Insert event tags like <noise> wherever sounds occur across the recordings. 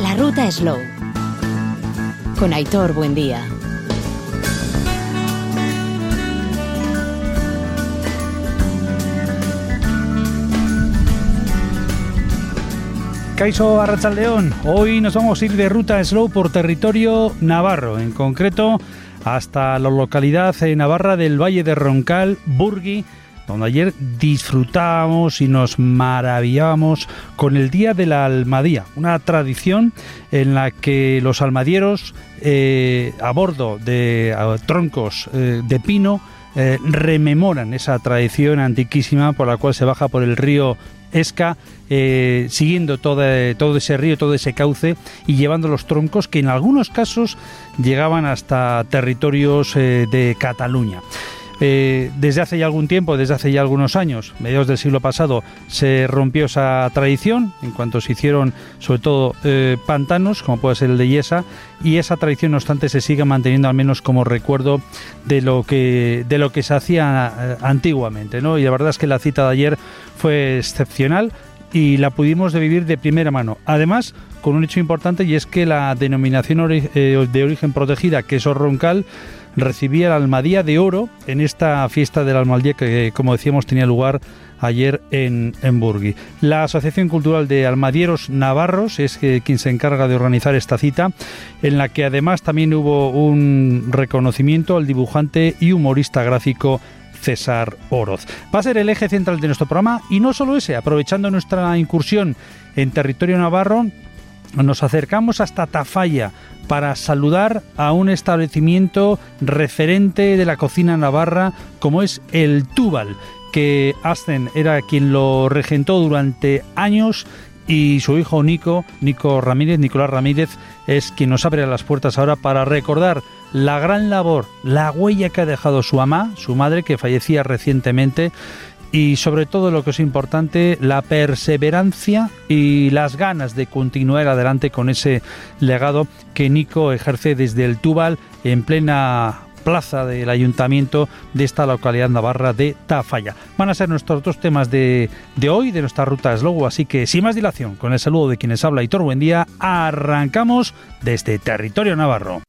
La ruta Slow. Con Aitor Buendía. Caiso Arrachaldeón, hoy nos vamos a ir de ruta slow por territorio navarro, en concreto hasta la localidad Navarra del Valle de Roncal, Burgui, donde ayer disfrutábamos y nos maravillábamos con el Día de la Almadía, una tradición en la que los almadieros eh, a bordo de troncos eh, de pino eh, rememoran esa tradición antiquísima por la cual se baja por el río Esca, siguiendo todo, ese río, todo ese cauce y llevando los troncos que en algunos casos llegaban hasta territorios de Cataluña. Eh, desde hace ya algún tiempo, desde hace ya algunos años, mediados del siglo pasado, se rompió esa tradición en cuanto se hicieron sobre todo eh, pantanos, como puede ser el de Yesa, y esa tradición, no obstante, se sigue manteniendo al menos como recuerdo de lo que, de lo que se hacía eh, antiguamente. ¿no? Y la verdad es que la cita de ayer fue excepcional y la pudimos vivir de primera mano. Además, con un hecho importante y es que la denominación de origen protegida, queso roncal, recibía la Almadía de Oro en esta fiesta del Almadía que, como decíamos, tenía lugar ayer en, en Burgui. La Asociación Cultural de Almadieros Navarros es eh, quien se encarga de organizar esta cita, en la que además también hubo un reconocimiento al dibujante y humorista gráfico César Oroz. Va a ser el eje central de nuestro programa y no solo ese, aprovechando nuestra incursión en territorio navarro, nos acercamos hasta Tafalla para saludar a un establecimiento referente de la cocina navarra como es el Túbal, que Asten era quien lo regentó durante años y su hijo Nico, Nico Ramírez, Nicolás Ramírez, es quien nos abre las puertas ahora para recordar la gran labor, la huella que ha dejado su mamá, su madre, que fallecía recientemente, y sobre todo lo que es importante, la perseverancia y las ganas de continuar adelante con ese legado que Nico ejerce desde el Tubal en plena plaza del ayuntamiento de esta localidad navarra de Tafalla. Van a ser nuestros dos temas de, de hoy, de nuestra ruta Slogo, así que sin más dilación, con el saludo de quienes habla Hitor Buen Día, arrancamos desde territorio navarro.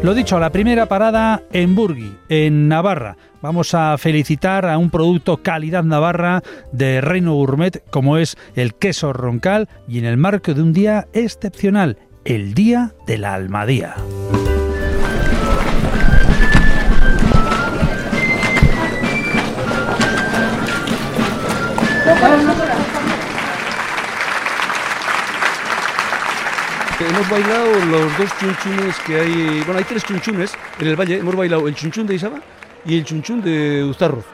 Lo dicho, la primera parada en Burgui, en Navarra. Vamos a felicitar a un producto calidad navarra de Reino Gourmet como es el queso roncal y en el marco de un día excepcional, el Día de la Almadía. Hemos bailado los dos chunchunes que hay. Bueno, hay tres chunchunes en el valle. Hemos bailado el chunchun de Isaba y el chunchun de Ustarroz.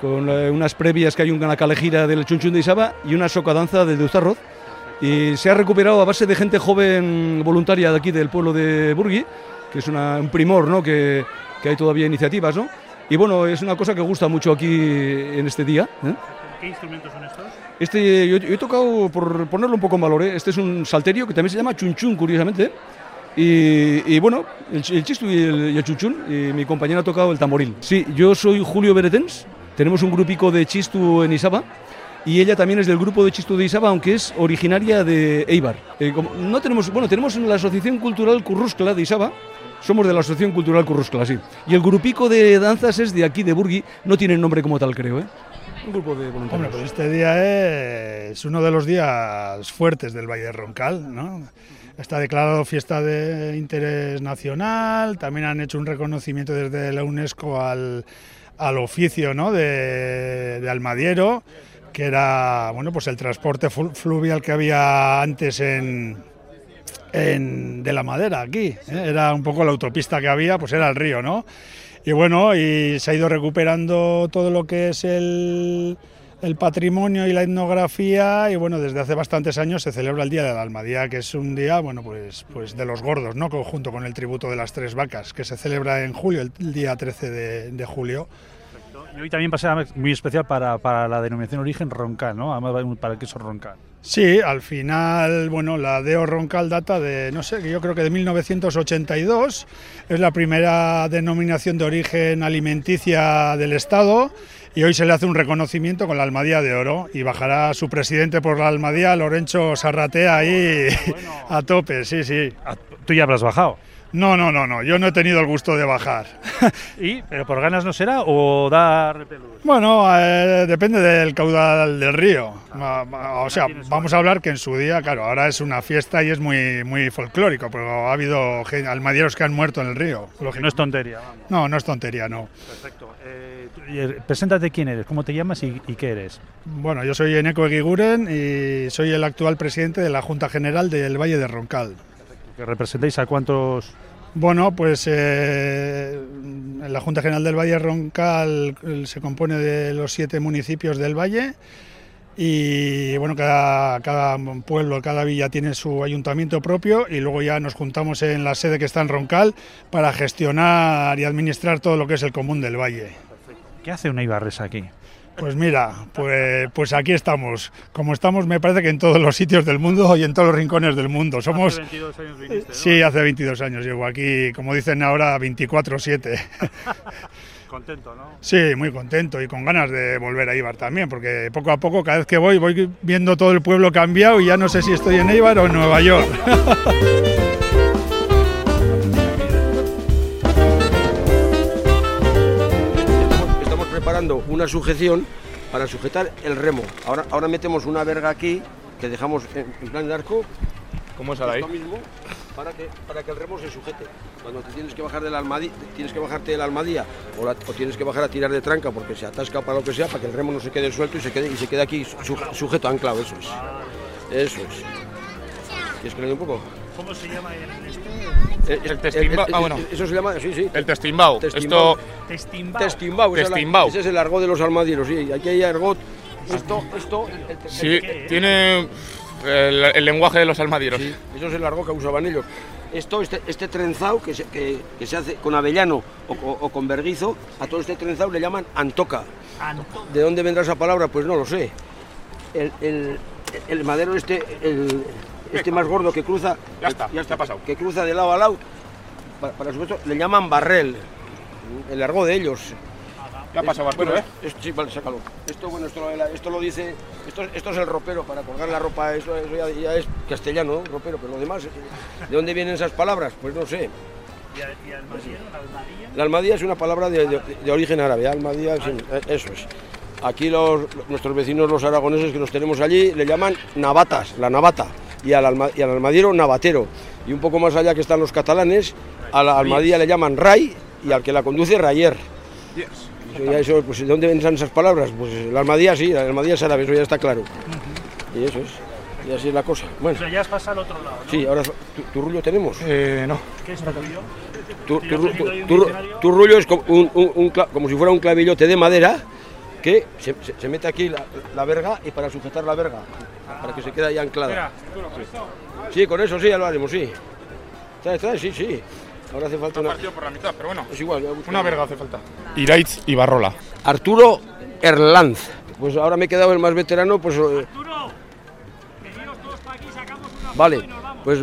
Con eh, unas previas que hay una calejira del chunchun de Isaba y una socadanza del de Ustarroz. Y se ha recuperado a base de gente joven voluntaria de aquí del pueblo de Burgui, que es un primor, ¿no? Que, que, hay todavía iniciativas, ¿no? Y bueno, es una cosa que gusta mucho aquí en este día. ¿eh? ¿Qué instrumentos son estos? Este, yo, he tocado, por ponerlo un poco en valor, ¿eh? este es un salterio que también se llama chunchun, curiosamente. Y, bueno, el, chistu y el, chunchun, y mi compañera ha tocado el tamboril. Sí, yo soy Julio Beretens, tenemos un grupico de chistu en Isaba, y ella también es del grupo de Chistu de Isaba, aunque es originaria de Eibar. Eh, no tenemos, bueno, tenemos la Asociación Cultural Curruscla de Isaba, somos de la Asociación Cultural Curruscla, sí. Y el grupico de danzas es de aquí, de Burgui, no tiene nombre como tal, creo, ¿eh? Un voluntarios. pues este día es uno de los días fuertes del Valle de Roncal, ¿no? Está declarado fiesta de interés nacional, también han hecho un reconocimiento desde la UNESCO al, al oficio ¿no? de, de, almadiero, que era bueno, pues el transporte fluvial que había antes en, en de la madera aquí. ¿eh? Era un poco la autopista que había, pues era el río, ¿no? Y bueno, y se ha ido recuperando todo lo que es el, patrimonio y la etnografía y bueno, desde hace bastantes años se celebra el Día de la Almadía, que es un día, bueno, pues, pues de los gordos, ¿no? Junto con el tributo de las tres vacas, que se celebra en julio, el, día 13 de, de julio. Y hoy también pasa muy especial para, para, la denominación origen roncal, ¿no? Además para el queso roncal. Sí, al final, bueno, la Deo Roncal data de, no sé, yo creo que de 1982, es la primera denominación de origen alimenticia del Estado y hoy se le hace un reconocimiento con la Almadía de Oro y bajará su presidente por la Almadía, Lorenzo Sarratea, ahí <laughs> a tope, sí, sí. Ah, ¿Tú ya habrás bajado? No, no, no, no, yo no he tenido el gusto de bajar. <laughs> ¿Y? ¿Pero por ganas no será o da repelús? Bueno, eh, depende del caudal del río. O sea, vamos a hablar que en su día, claro, ahora es una fiesta y es muy, muy folclórico, pero ha habido almadieros que han muerto en el río. No es tontería. Vamos. No, no es tontería, no. Perfecto. Eh, eh, preséntate quién eres, cómo te llamas y, qué eres. Bueno, yo soy Eneco Eguiguren y soy el actual presidente de la Junta General del Valle de Roncal. ¿Que representáis a cuántos bueno, pues eh, la Junta General del Valle Roncal se compone de los siete municipios del Valle y bueno, cada, cada, pueblo, cada villa tiene su ayuntamiento propio y luego ya nos juntamos en la sede que está en Roncal para gestionar y administrar todo lo que es el común del Valle. ¿Qué hace una Ibarresa aquí? Pues mira, pues, pues aquí estamos. Como estamos, me parece que en todos los sitios del mundo y en todos los rincones del mundo. Somos. Hace 22 años viniste, ¿no? Sí, hace 22 años llevo aquí, como dicen ahora, 24-7. <laughs> contento, ¿no? Sí, muy contento y con ganas de volver a Ibar también, porque poco a poco, cada vez que voy, voy viendo todo el pueblo cambiado y ya no sé si estoy en Ibar o en Nueva York. <laughs> una sujeción para sujetar el remo. Ahora, ahora metemos una verga aquí que dejamos en, plan de arco. ¿Cómo es ahí? mismo para que, para que el remo se sujete. Cuando te tienes que bajar de la almadía, tienes que bajarte de la almadía o, tienes que bajar a tirar de tranca porque se atasca para lo que sea, para que el remo no se quede suelto y se quede, y se quede aquí sujeto, anclado, eso es. Eso es. ¿Quieres que le dé un poco? ¿Cómo se llama el, este? El, testimbao. Ah, bueno. Eso se llama, sí, sí. El testimbao. Esto. Testimbao. Testimbao. testimbao. Ese es el argot de los almadieros, sí. Aquí hay argot. Esto, esto. sí, tiene el, lenguaje de los almadieros. Sí, eso es el argot que usaban ellos. Esto, este, este trenzado que se, que, que se hace con avellano o, o, con verguizo, a todo este trenzado le llaman antoca. antoca. ¿De dónde vendrá esa palabra? Pues no lo sé. El, el, el madero este, el, este más gordo que cruza, ya está, ya está pasado. Que cruza de lado a lado, para, supuesto, le llaman barrel, el largo de ellos. Ya ha pasado, bueno, ¿eh? sí, vale, sácalo. Esto, bueno, esto, esto lo dice, esto, esto, es el ropero para colgar la ropa, eso, ya, es castellano, ropero, pero lo demás, ¿de dónde vienen esas palabras? Pues no sé. ¿Y, almadía, la almadía? La almadía es una palabra de, origen árabe, almadía, eh, eso es. Aquí los, nuestros vecinos, los aragoneses que los tenemos allí, le llaman navatas, la navata y al, almadiero navatero. Y un poco más allá que están los catalanes, a la almadía le llaman ray y al que la conduce rayer. pues, ¿De dónde vendrán esas palabras? Pues la almadía sí, la almadía es árabe, eso ya está claro. Y eso es. Y así es la cosa. Bueno. ya has pasado al otro lado. Sí, ahora tu, rullo tenemos. Eh, no. ¿Qué es tu rullo? Tu, rullo es como, como si fuera un clavillote de madera que se, mete aquí la, verga y para sujetar la verga, para que se quede ahí anclada. Sí. con eso sí, ya lo haremos, sí. sí, sí. Ahora hace falta una... partido por la mitad, pero bueno. Es igual. Una verga hace falta. Iraiz y Barrola. Arturo Erlanz. Pues ahora me he quedado el más veterano, pues... Eh, Arturo, todos para aquí, sacamos una Vale, pues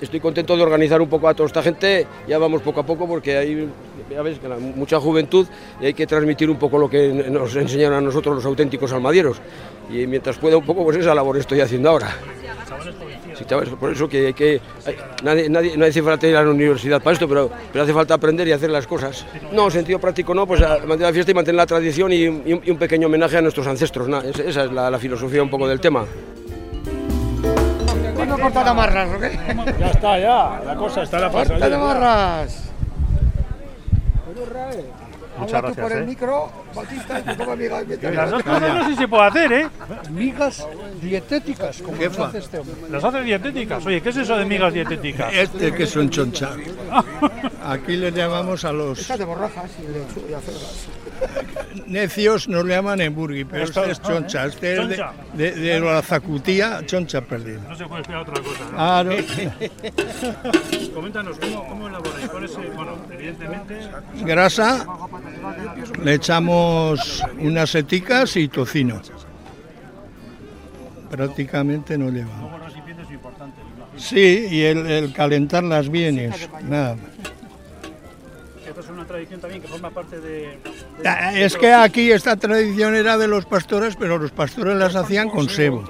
estoy contento de organizar un poco a toda esta gente. Ya vamos poco a poco porque hay ya ves, mucha juventud y hay que transmitir un poco lo que nos enseñaron a nosotros los auténticos almadieros. Y mientras pueda un poco, pues esa labor estoy haciendo ahora. Sí, por eso que, hay que nadie, nadie, no hace falta ir a la universidad para esto, pero, pero hace falta aprender y hacer las cosas. No, sentido práctico no, pues mantener la fiesta y mantener la tradición y, un pequeño homenaje a nuestros ancestros. esa es la, filosofía un poco del tema. ¿Cuándo cortar amarras o qué? Ya está, ya. La cosa está la fase. ¡Corta amarras! Muchas Habla tú gracias. por el ¿eh? micro, Batista, y pongo migas Las dos cosas no sé si se puede hacer, ¿eh? Migas dietéticas, como las hace este hombre. Las hace dietéticas. Oye, ¿qué es eso de migas dietéticas? Este que son choncha. <laughs> Aquí le llamamos a los Estas de borrajas y de, acelgas. Necios, nos le llaman en Burgui, pero este es choncha. Este es de, de, de la zacutía, choncha perdida. No se puede esperar otra cosa, ¿no? Ah, no. <laughs> Coméntanos, ¿cómo, cómo elaboráis? ¿Cuál es, el- bueno, evidentemente, Grasa, le echamos unas seticas y tocino. prácticamente no llevamos. Sí, y el, el calentar las bienes, nada más. Tradición también que forma parte de... Ah, Es que aquí esta tradición era de los pastores, pero los pastores las hacían con sebo,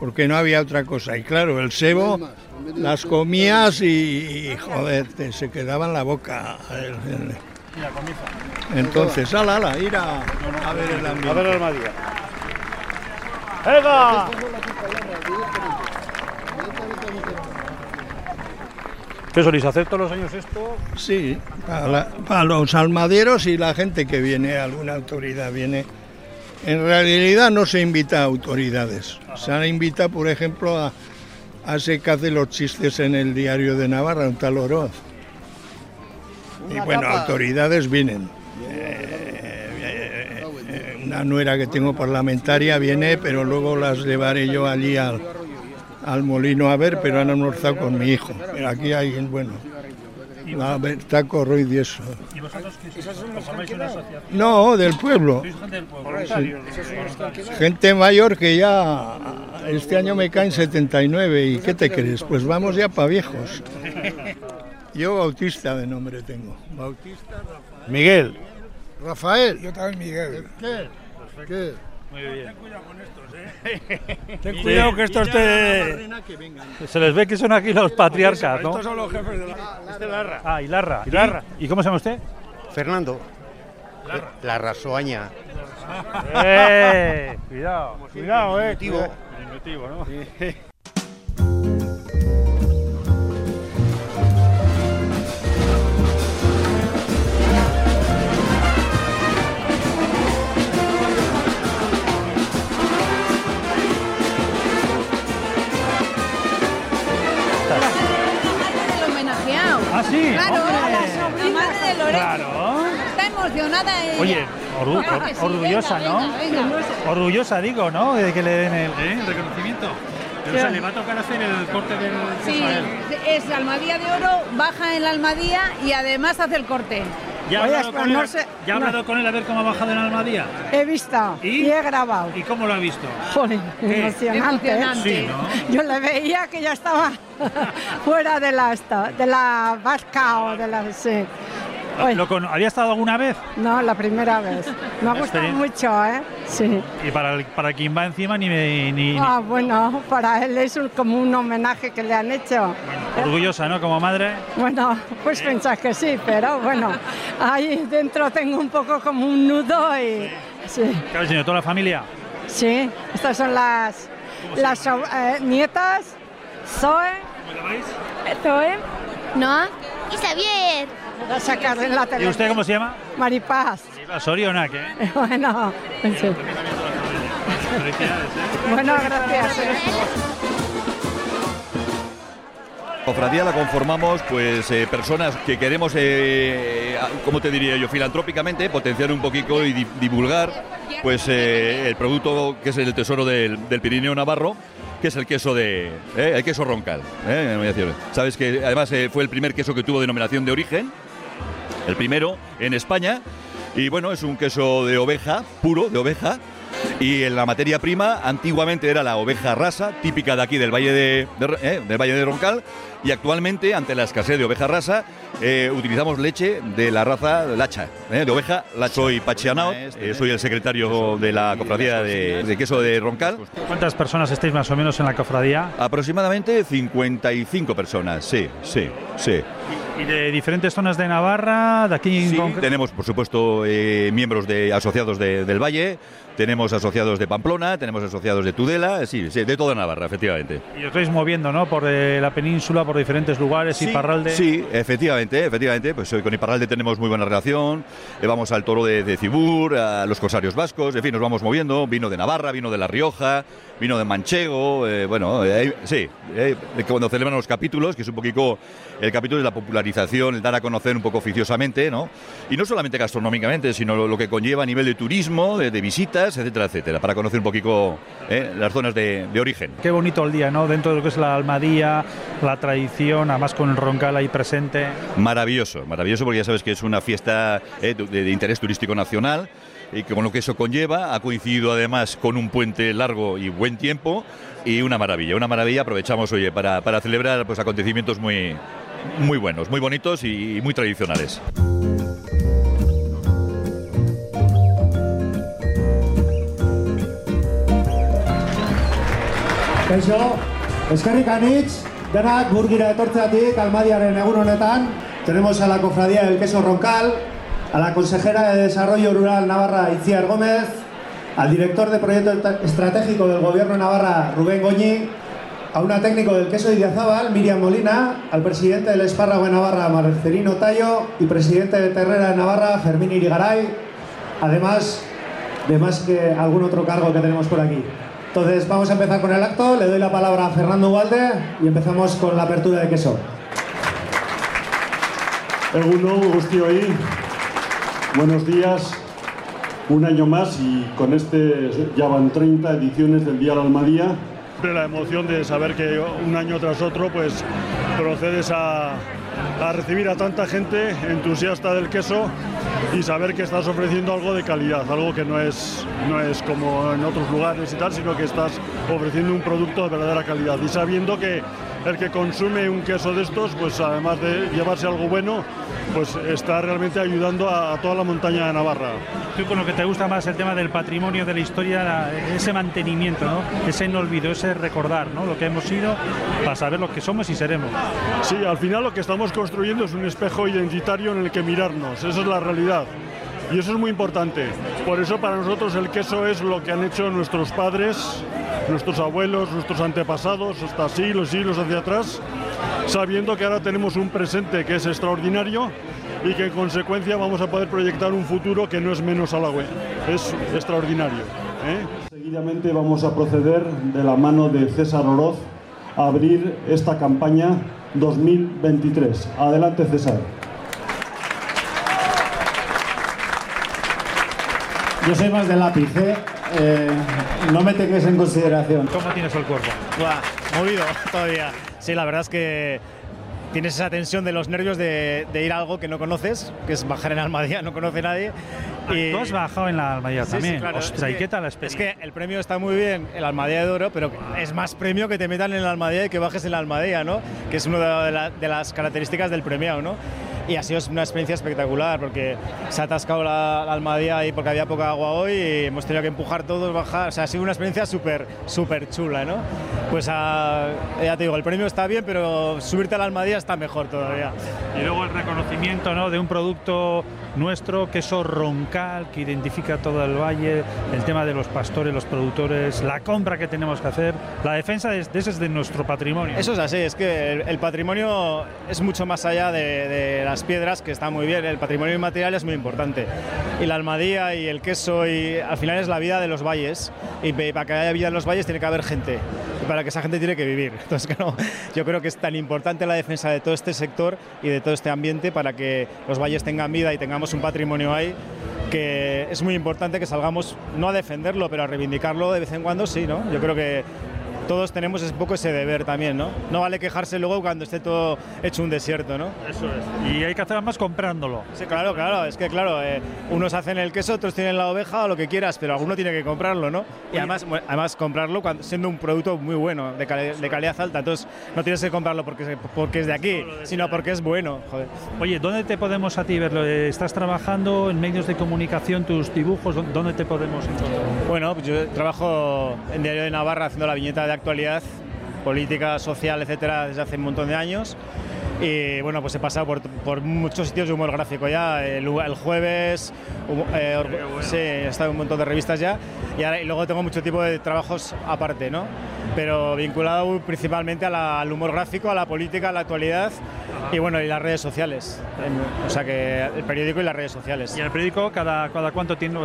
porque no había otra cosa. Y claro, el sebo las comías y, y, joder, te- se quedaba en la boca. Entonces, ala, ala, ir a, a ver el ambiente. A ver el Almadía. ¡Venga! ¿Qué soléis hacer todos los años esto? Sí, para, la- para los almaderos y la gente que viene, alguna autoridad viene. En realidad no se invita a autoridades. Se invita, por ejemplo, a, a ese que hace los chistes en el diario de Navarra, un tal Oroz. Y bueno, autoridades vienen. Eh, eh, eh, una nuera que tengo parlamentaria viene, pero luego las llevaré yo allí al, al molino a ver, pero han almorzado con mi hijo. Aquí hay, bueno, a ver, taco, Ruiz y eso. ¿Y vosotros qué. No, del pueblo. ¿Sois gente del pueblo? Voluntarios. Gente mayor que ya este año me caen 79 y ¿qué te crees? Pues vamos ya para viejos. Yo Bautista de nombre tengo. Bautista Miguel. Rafael. Yo también Miguel. ¿Qué? ¿Qué? Muy bien. Ten cuidado <laughs> que estos te... Se les ve que son aquí los patriarcas, ¿no? Estos son los jefes de la... Ah, Hilarra. Hilarra. ¿Y, ¿Y cómo se llama usted? Fernando. La rasoaña. ¡Eh! Cuidado. Cuidado, eh. Sí. Claro, hombre. la madre de Lorenzo. Claro. Está emocionada ella. Oye, orgu- Claro que sí, orgullosa, venga, ¿no? venga, venga. Orgullosa, digo, ¿no? De que le den el, ¿eh? el reconocimiento. Pero o sea, le va a tocar hacer el corte del Sí, es la Almadía de Oro, baja en la Almadía y además hace el corte. ¿Ya ha Oye, hablado, con, no él, sé- ¿Ya ha no. hablado con él a ver cómo ha bajado en Almadía? He visto ¿Y? y, he grabado. ¿Y cómo lo ha visto? Joder, emocionante. ¿eh? Emocionante. Sí, ¿no? Yo le veía que ya estaba <laughs> fuera de la esta, de la vasca o de la sí. Oye, ¿Lo con- ¿Había estado alguna vez? no, la primera vez. Me ha gustado mucho, ¿eh? Sí. Y para, el- para quien va encima ni, me- ni, ni- Ah, bueno, para él es un- como un homenaje que le han hecho. orgullosa, ¿no? Como madre. Bueno, pues pensás que sí, pero bueno, ahí dentro tengo un poco como un nudo y sí. ¿Qué habéis tenido? ¿Toda la familia? Sí, estas son las, las so- eh, nietas, Zoe, Zoe, ¿No? Y Xavier. voy a sacar en la ¿Y usted cómo se llama? Maripaz. Sorionak, ¿eh? <laughs> Bueno, sí. Bueno, gracias. Cofradía la conformamos pues eh, personas que queremos, eh, ¿cómo te diría yo? Filantrópicamente potenciar un poquito y di- divulgar pues eh, el producto que es el tesoro del, del Pirineo Navarro, que es el queso de eh, el queso roncal. ¿eh? Sabes que además eh, fue el primer queso que tuvo denominación de origen, el primero en España. Y bueno, es un queso de oveja, puro, de oveja. Y en la materia prima, antiguamente era la oveja rasa, típica de aquí del Valle de, eh, del Valle de Roncal. Y actualmente, ante la escasez de oveja rasa, eh, utilizamos leche de la raza lacha, eh, de oveja lacha. Soy Pachianao, eh, soy el secretario de la cofradía de, de queso de Roncal. ¿Cuántas personas estáis más o menos en la cofradía? Aproximadamente 55 personas, sí, sí, sí. ¿Y de diferentes zonas de Navarra? ¿De aquí en Sí, tenemos, por supuesto, eh, miembros de asociados de- del Valle, tenemos asociados de Pamplona, tenemos asociados de Tudela, sí, sí, de toda Navarra, efectivamente. Y os estáis moviendo, ¿no? Por eh, la península, por diferentes lugares, Sí, Iparralde. Sí, efectivamente, efectivamente. Pues eh, con Iparralde tenemos muy buena relación. eh, vamos al toro de, de Cibur, a los corsarios vascos, en fin, nos vamos moviendo. Vino de Navarra, vino de La Rioja, vino de Manchego. eh, bueno, eh, sí, eh, cuando celebran los capítulos, que es un poquito el capítulo es la popularización, el dar a conocer un poco oficiosamente, ¿no? Y no solamente gastronómicamente, sino lo, lo que conlleva a nivel de turismo, de, de visitas, etcétera, etcétera, para conocer un poquito las zonas de, de origen. Qué bonito el día, ¿no? Dentro de lo que es la Almadía, la tradición, además con el Roncal ahí presente. Maravilloso, maravilloso porque ya sabes que es una fiesta de, de interés turístico nacional y con lo que eso conlleva ha coincidido además con un puente largo y buen tiempo y una maravilla, una maravilla. Aprovechamos, oye, para, para celebrar pues, acontecimientos muy, muy buenos, muy bonitos y muy tradicionales. Kaixo, eskerrik anitz, denak burgira etortzeatik Almadiaren egun honetan. Tenemos a la cofradía del queso Roncal, a la consejera de Desarrollo Rural Navarra Itziar Gómez, al director de proyecto estratégico del Gobierno de Navarra Rubén Goñi, a una técnico del queso Idiazábal, Miriam Molina, al presidente del Espárrago de Navarra Marcelino Tallo y presidente de Terrera de Navarra Fermín Irigaray, además de más que algún otro cargo que tenemos por aquí. Entonces vamos a empezar con el acto, le doy la palabra a Fernando Ugalde y empezamos con la apertura de queso. Eguno, Guztioi, buenos días. Un año más y con este ya van 30 ediciones del Día de la Almadía. La emoción de saber que un año tras otro pues procedes a, a recibir a tanta gente entusiasta del queso y saber que estás ofreciendo algo de calidad, algo que no es, no es como en otros lugares y tal, sino que estás ofreciendo un producto de verdadera calidad y sabiendo que el que consume un queso de estos, pues además de llevarse algo bueno, pues está realmente ayudando a, a toda la montaña de Navarra. Tú con lo que te gusta más el tema del patrimonio, de la historia, la- ese mantenimiento, ¿no? ese no olvido, ese recordar ¿no? lo que hemos sido para saber lo que somos y seremos. Sí, al final lo que estamos construyendo es un espejo identitario en el que mirarnos, esa es la realidad. Y eso es muy importante. Por eso para nosotros el queso es lo que han hecho nuestros padres, nuestros abuelos, nuestros antepasados, hasta siglos y siglos hacia atrás, sabiendo que ahora tenemos un presente que es extraordinario y que en consecuencia vamos a poder proyectar un futuro que no es menos halagüe, es extraordinario. ¿eh? Seguidamente vamos a proceder de la mano de César Oroz a abrir esta campaña 2023. Adelante César. Yo soy más de lápiz, ¿eh? Eh, no me tengas en consideración. ¿Cómo tienes el cuerpo? Buah, movido todavía. Sí, la verdad es que tienes esa tensión de los nervios de, de ir a algo que no conoces, que es bajar en Almadía, no conoce nadie. Tú has bajado en la Almadía Sí, también. sí, claro. Ostras, Es ¿y que- qué tal la Es experiencia? que el premio está muy bien, el Almadía de Oro, pero es más premio que te metan en la Almadía y que bajes en la Almadía, ¿no? Que es una de, la- de las características del premiado, ¿no? Y ha sido una experiencia espectacular porque se ha atascado la, la Almadía ahí porque había poca agua hoy y hemos tenido que empujar todos, bajar. O sea, ha sido una experiencia súper, súper chula, ¿no? Pues ah, ya te digo, el premio está bien, pero subirte a la Almadía está mejor todavía. Y luego el reconocimiento ¿no? de un producto nuestro, queso roncal, que identifica todo el valle, el tema de los pastores, los productores, la compra que tenemos que hacer, la defensa de, de ese es de nuestro patrimonio. Eso es así, es que el, el patrimonio es mucho más allá de, de las piedras, que está muy bien, el patrimonio inmaterial es muy importante. Y la almadía y el queso, y al final es la vida de los valles. Y para que haya vida en los valles tiene que haber gente. Y para que esa gente tiene que vivir. <laughs> Entonces, claro, yo creo que es tan importante la defensa de todo este sector y de todo este ambiente para que los valles tengan vida y tengamos un patrimonio ahí que es muy importante que salgamos no a defenderlo, pero a reivindicarlo de vez en cuando, sí, ¿no? Yo creo que todos tenemos un poco ese deber también, ¿no? No vale quejarse luego cuando esté todo hecho un desierto, ¿no? Eso es. Y hay que hacer más comprándolo. Sí, claro, claro, es que claro, eh, unos hacen el queso, otros tienen la oveja o lo que quieras, pero alguno tiene que comprarlo, ¿no? Y además, además comprarlo cuando, siendo un producto muy bueno, de, cali- de calidad alta, entonces no tienes que comprarlo porque, porque es de aquí, sino porque es bueno, joder. Oye, ¿dónde te podemos a ti verlo? ¿Estás trabajando en medios de comunicación, tus dibujos? ¿Dó- ¿Dónde te podemos encontrar? Bueno, pues yo trabajo en Diario de Navarra haciendo la viñeta de actualidad, política, social, etcétera, desde hace un montón de años. Y bueno, pues he pasado por, por muchos sitios de humor gráfico ya. El, el jueves, humo- eh, sí, he estado en un montón de revistas ya. Y, ahora- y luego tengo mucho tipo de trabajos aparte, ¿no? Pero vinculado principalmente a la- al humor gráfico, a la política, a la actualidad y bueno, y las redes sociales. O sea que el periódico y las redes sociales. ¿Y el periódico cada, cada cuánto tiempo,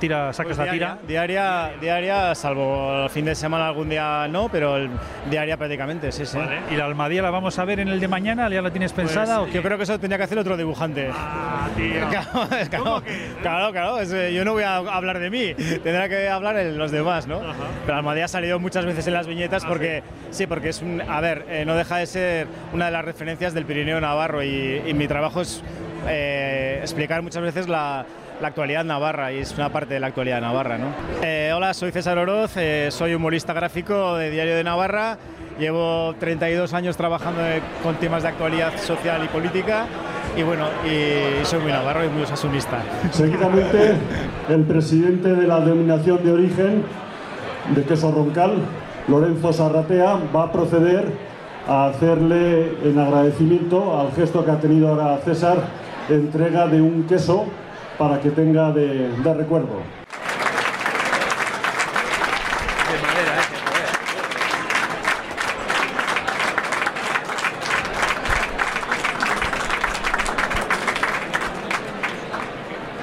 tira, sacas Pues la tira? Diaria, diaria, salvo el fin de semana algún día no, pero el diaria prácticamente, sí, sí. Vale. ¿Y la Almadía la vamos a ver en el de mañana mañana? ¿Ya la tienes Pues, pensada? o yo qué? creo que eso tendría que hacer otro dibujante. Ah, tío. <laughs> Claro, claro, claro, claro, eh, yo no voy a hablar de mí, tendrá que hablar los demás, ¿no? Pero Almadía ha salido muchas veces en las viñetas porque, sí, porque es un, a ver, eh, no deja de ser una de las referencias del Pirineo Navarro y, y mi trabajo es eh, explicar muchas veces la, la actualidad navarra y es una parte de la actualidad navarra, ¿no? Eh, hola, soy César Oroz, eh, soy humorista gráfico de Diario de Navarra, llevo 32 años trabajando con temas de actualidad social y política y bueno, y soy muy navarro y muy osasunista. Seguidamente, el presidente de la denominación de origen de queso roncal, Lorenzo Sarratea, va a proceder a hacerle, en agradecimiento al gesto que ha tenido ahora César, entrega de un queso para que tenga de, de recuerdo.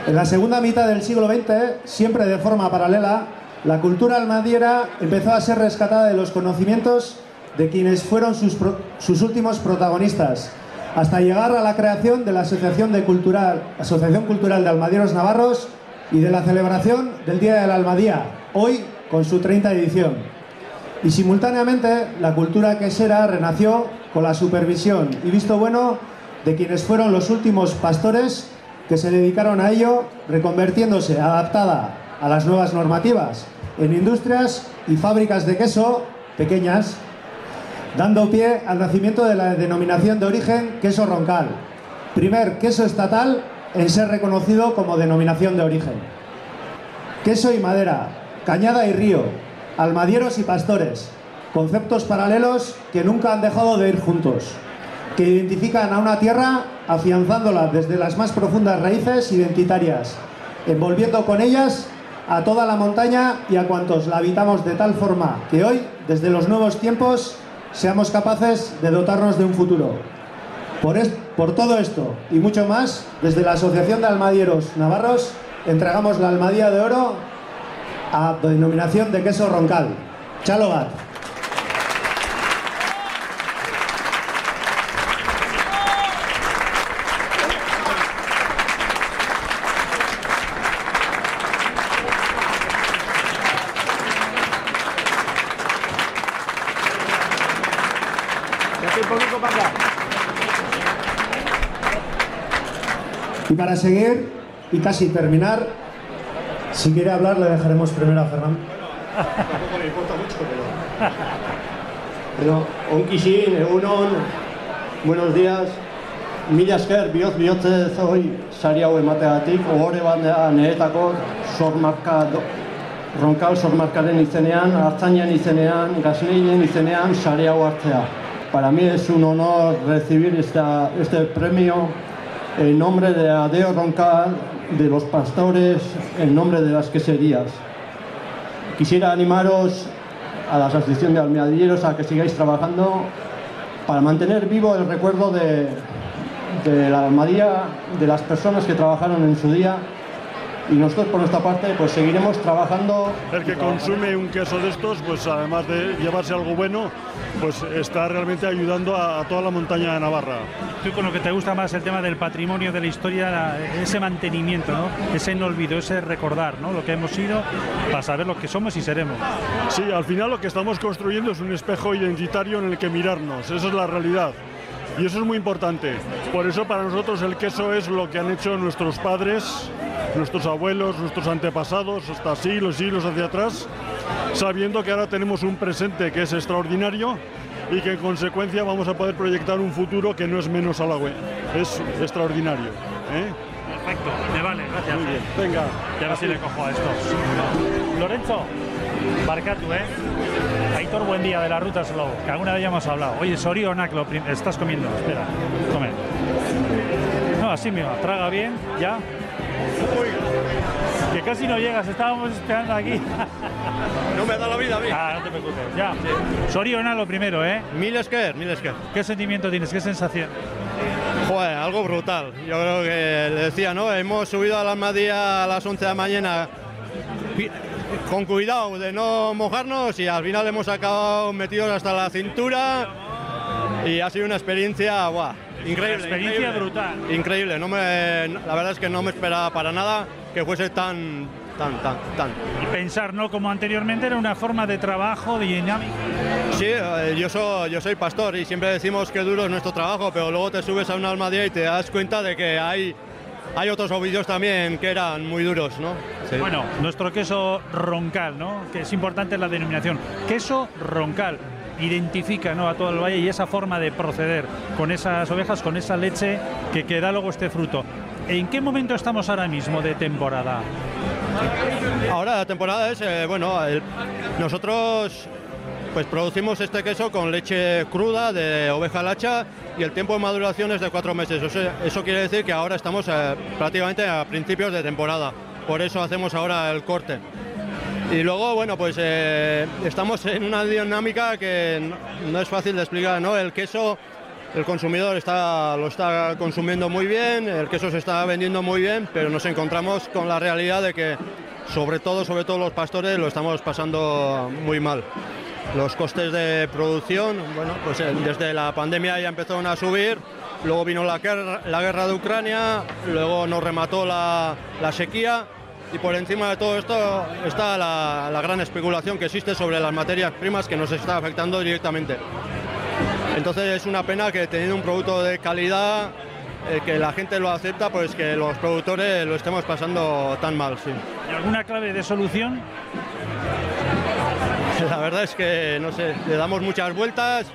En la segunda mitad del siglo XX, siempre de forma paralela, la cultura almadiera empezó a ser rescatada de los conocimientos de quienes fueron sus, últimos protagonistas, hasta llegar a la creación de la Asociación, Cultural, Asociación Cultural de Almadieros Navarros y de la celebración del Día de la Almadía, hoy con su 30 edición. Y simultáneamente la cultura quesera renació con la supervisión y visto bueno de quienes fueron los últimos pastores que se dedicaron a ello, reconvirtiéndose adaptada a las nuevas normativas en industrias y fábricas de queso pequeñas, dando pie al nacimiento de la denominación de origen queso roncal, primer queso estatal en ser reconocido como denominación de origen. Queso y madera, cañada y río, almadieros y pastores, conceptos paralelos que nunca han dejado de ir juntos, que identifican a una tierra afianzándola desde las más profundas raíces identitarias, envolviendo con ellas a toda la montaña y a cuantos la habitamos de tal forma que hoy, desde los nuevos tiempos, seamos capaces de dotarnos de un futuro. Por, es- por todo esto y mucho más, desde la Asociación de Almadieros Navarros entregamos la Almadía de Oro a denominación de queso roncal. Chalogat. Y para seguir y casi terminar, si quiere hablar le dejaremos primero a Fernando. Tampoco me importa mucho, pero... Pero, onkixin, egunon, buenos días. Mila esker, bihotz bihotzez hoi sari hau emateagatik, ohore bat da niretako sormarka, do- ronkal sormarkaren izenean, hartzainan izenean, gasneien izenean, sari hau hartzea. Para mí es un honor recibir esta, este premio en nombre de Adeo Roncal, de los pastores, en nombre de las queserías. Quisiera animaros a la Asociación de Almeadilleros a que sigáis trabajando para mantener vivo el recuerdo de, de la almadía, de las personas que trabajaron en su día y nosotros por nuestra parte pues seguiremos trabajando. El que consume un queso de estos, pues además de llevarse algo bueno, pues está realmente ayudando a, a toda la montaña de Navarra. Tú con lo que te gusta más el tema del patrimonio, de la historia, la- ese mantenimiento, ¿no? ese no olvido, ese recordar ¿no? lo que hemos sido para saber lo que somos y seremos. Sí, al final lo que estamos construyendo es un espejo identitario en el que mirarnos, esa es la realidad. Y eso es muy importante. Por eso para nosotros el queso es lo que han hecho nuestros padres, nuestros abuelos, nuestros antepasados, hasta siglos, siglos hacia atrás, sabiendo que ahora tenemos un presente que es extraordinario y que en consecuencia vamos a poder proyectar un futuro que no es menos halagüe, es extraordinario. ¿eh? Perfecto, me vale, gracias. Muy bien, venga. Ya ver si le cojo a estos. Lorenzo, Barcatu, ¿eh? Aitor, buen día de la ruta Slow, que alguna vez ya hemos hablado. Oye, Sorionak, lo estás comiendo, espera, come. No, así mismo, traga bien, ya. Que casi no llegas, estábamos esperando aquí. No me da la vida a mí. Ah, no te preocupes, ya. Sorionak lo primero, ¿eh? Mil esker, mil esker. ¿Qué sentimiento tienes? ¿Qué sensación? Joder, algo brutal. Yo creo que le decía, ¿no? Hemos subido a la Almadía a las 11 de la mañana con cuidado de no mojarnos y al final hemos acabado metidos hasta la cintura y ha sido una experiencia guau, increíble. experiencia increíble. brutal. Increíble, no me, la verdad es que no me esperaba para nada que fuese tan, tan, tan, tan. Y pensar, ¿no? Como anteriormente era una forma de trabajo dinámica. Sí, eh, yo soy, yo soy pastor y siempre decimos que duro es nuestro trabajo, pero luego te subes a una almadía y te das cuenta de que hay, hay otros ovillos también que eran muy duros, ¿no? Sí. Bueno, nuestro queso roncal, ¿no? Que es importante la denominación. Queso roncal identifica ¿no? a todo el valle y esa forma de proceder con esas ovejas, con esa leche que, que da luego este fruto. ¿En qué momento estamos ahora mismo de temporada? Ahora la temporada es, eh, bueno, nosotros pues producimos este queso con leche cruda de oveja lacha y el tiempo de maduración es de cuatro meses. Eso quiere decir que ahora estamos eh, prácticamente a principios de temporada. Por eso hacemos ahora el corte. Y luego, bueno, pues eh, estamos en una dinámica que no, es fácil de explicar, ¿no? El queso, el consumidor está, lo está consumiendo muy bien, el queso se está vendiendo muy bien, pero nos encontramos con la realidad de que, sobre todo, sobre todo los pastores, lo estamos pasando muy mal. Los costes de producción, bueno, pues eh, desde la pandemia ya empezaron a subir, luego vino la guerra, la guerra de Ucrania, luego nos remató la sequía y por encima de todo esto está la, la gran especulación que existe sobre las materias primas que nos está afectando directamente. Entonces es una pena que teniendo un producto de calidad, eh, que la gente lo acepta, pues que los productores lo estemos pasando tan mal, sí. ¿Y alguna clave de solución? <laughs> La verdad es que, no sé, le damos muchas vueltas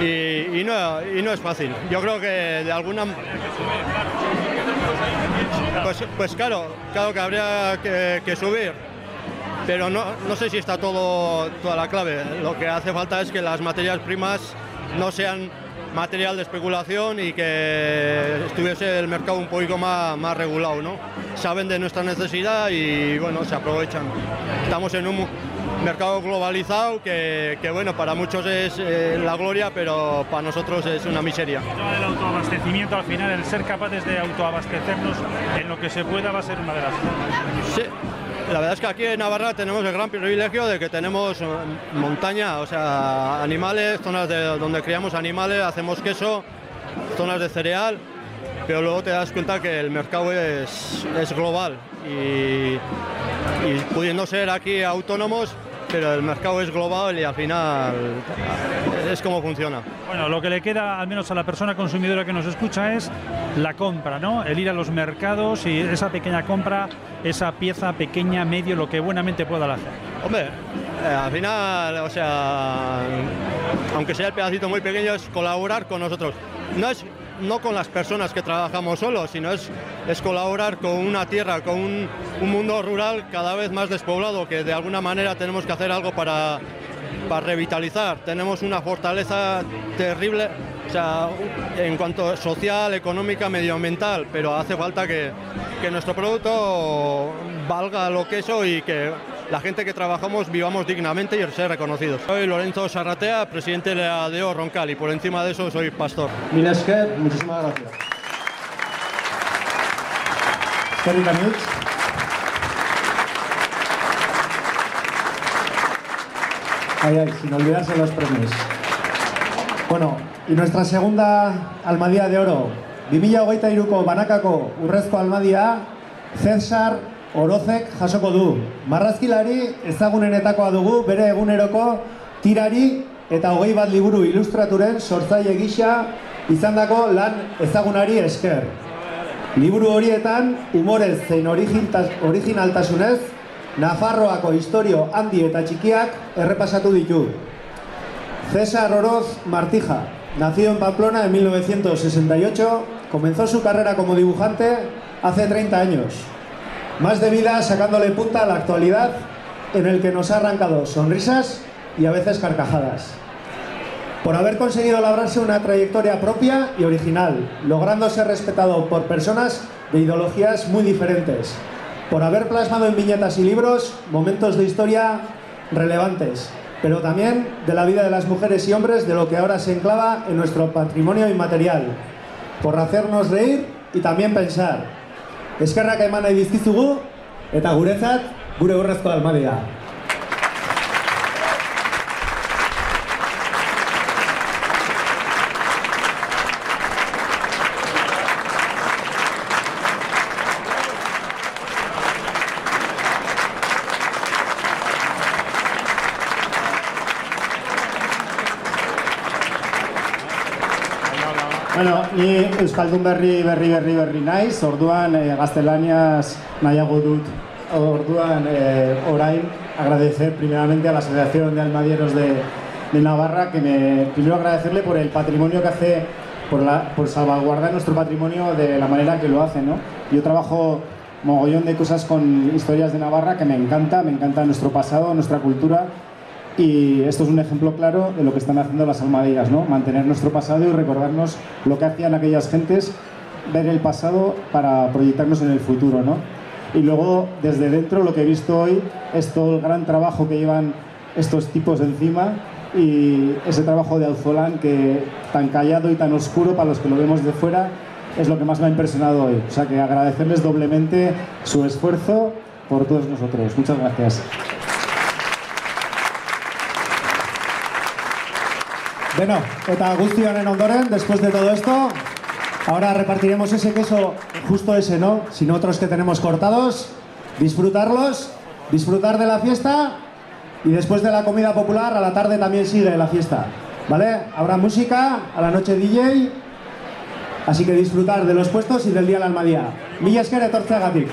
y, y no, y no es fácil. Yo creo que de alguna... Pues, pues claro, claro que habría que, que subir, pero no, no sé si está todo, toda la clave. Lo que hace falta es que las materias primas no sean material de especulación y que estuviese el mercado un poquito más, más regulado, ¿no? Saben de nuestra necesidad y bueno, se aprovechan. Estamos en un mercado globalizado que, que, bueno, para muchos es eh, la gloria, pero para nosotros es una miseria. El autoabastecimiento, al final, el ser capaces de autoabastecernos en lo que se pueda va a ser una de las Sí, la verdad es que aquí en Navarra tenemos el gran privilegio de que tenemos eh, montaña, o sea, animales, zonas de, donde criamos animales, hacemos queso, zonas de cereal, pero luego te das cuenta que el mercado es, global y pudiendo ser aquí autónomos, pero el mercado es global y al final es como funciona. Bueno, lo que le queda al menos a la persona consumidora que nos escucha es la compra, ¿no? El ir a los mercados y esa pequeña compra, esa pieza pequeña, medio, lo que buenamente pueda hacer. Hombre, eh, al final, o sea, aunque sea el pedacito muy pequeño, es colaborar con nosotros. No es no con las personas que trabajamos solos, sino es, colaborar con una tierra, con un, un mundo rural cada vez más despoblado, que de alguna manera tenemos que hacer algo para, revitalizar. Tenemos una fortaleza terrible, en cuanto social, económica, medioambiental, pero hace falta que, que nuestro producto valga lo que eso y que la gente que trabajamos vivamos dignamente y ser reconocidos. Soy Lorenzo Sarratea, presidente de la DEO Roncal y por encima de eso soy pastor. Mil esker, muchísimas gracias. Ay, ay, sin olvidarse los premios. Bueno, y nuestra segunda almadía de oro, 2023ko banakako urrezko almadia, César Orozek jasoko du. Marrazkilari ezagunenetakoa dugu bere eguneroko tirari eta hogei bat liburu ilustraturen sortzaile gisa izandako lan ezagunari esker. Liburu horietan humorez zein originaltasunez Nafarroako historio handi eta txikiak errepasatu ditu. César Oroz Martija, nacido en Pamplona en 1968, comenzó su carrera como dibujante hace 30 años. Más de vida sacándole punta a la actualidad en el que nos ha arrancado sonrisas y a veces carcajadas. Por haber conseguido labrarse una trayectoria propia y original, logrando ser respetado por personas de ideologías muy diferentes. Por haber plasmado en viñetas y libros momentos de historia relevantes, pero también de la vida de las mujeres y hombres de lo que ahora se enclava en nuestro patrimonio inmaterial. Por hacernos reír y también pensar. Eskerrak eman nahi dizkizugu eta guretzat gure urrezko almadia. Euskaldun berri berri berri berri naiz, orduan eh, gaztelaniaz nahiago dut. Orduan, eh, orain, agradecer primeramente a la Asociación de Almadieros de, de Navarra, que me, primero agradecerle por el patrimonio que hace, por, la, por salvaguardar nuestro patrimonio de la manera que lo hace, ¿no? Yo trabajo mogollón de cosas con historias de Navarra que me encanta, me encanta nuestro pasado, nuestra cultura y esto es un ejemplo claro de lo que están haciendo las almadeiras, ¿no? Mantener nuestro pasado y recordarnos lo que hacían aquellas gentes, ver el pasado para proyectarnos en el futuro, ¿no? Y luego, desde dentro, lo que he visto hoy es todo el gran trabajo que llevan estos tipos encima y ese trabajo de Auzolán que tan callado y tan oscuro para los que lo vemos de fuera es lo que más me ha impresionado hoy. O sea que agradecerles doblemente su esfuerzo por todos nosotros. Muchas gracias. Bueno, eta guzti honen ondoren, después de todo esto, ahora repartiremos ese queso, justo ese, ¿no? Sin otros que tenemos cortados, disfrutarlos, disfrutar de la fiesta y después de la comida popular, a la tarde también sigue la fiesta, ¿vale? Habrá música, a la noche DJ, así que disfrutar de los puestos y del día la almadía. Mila esker etortzeagatik.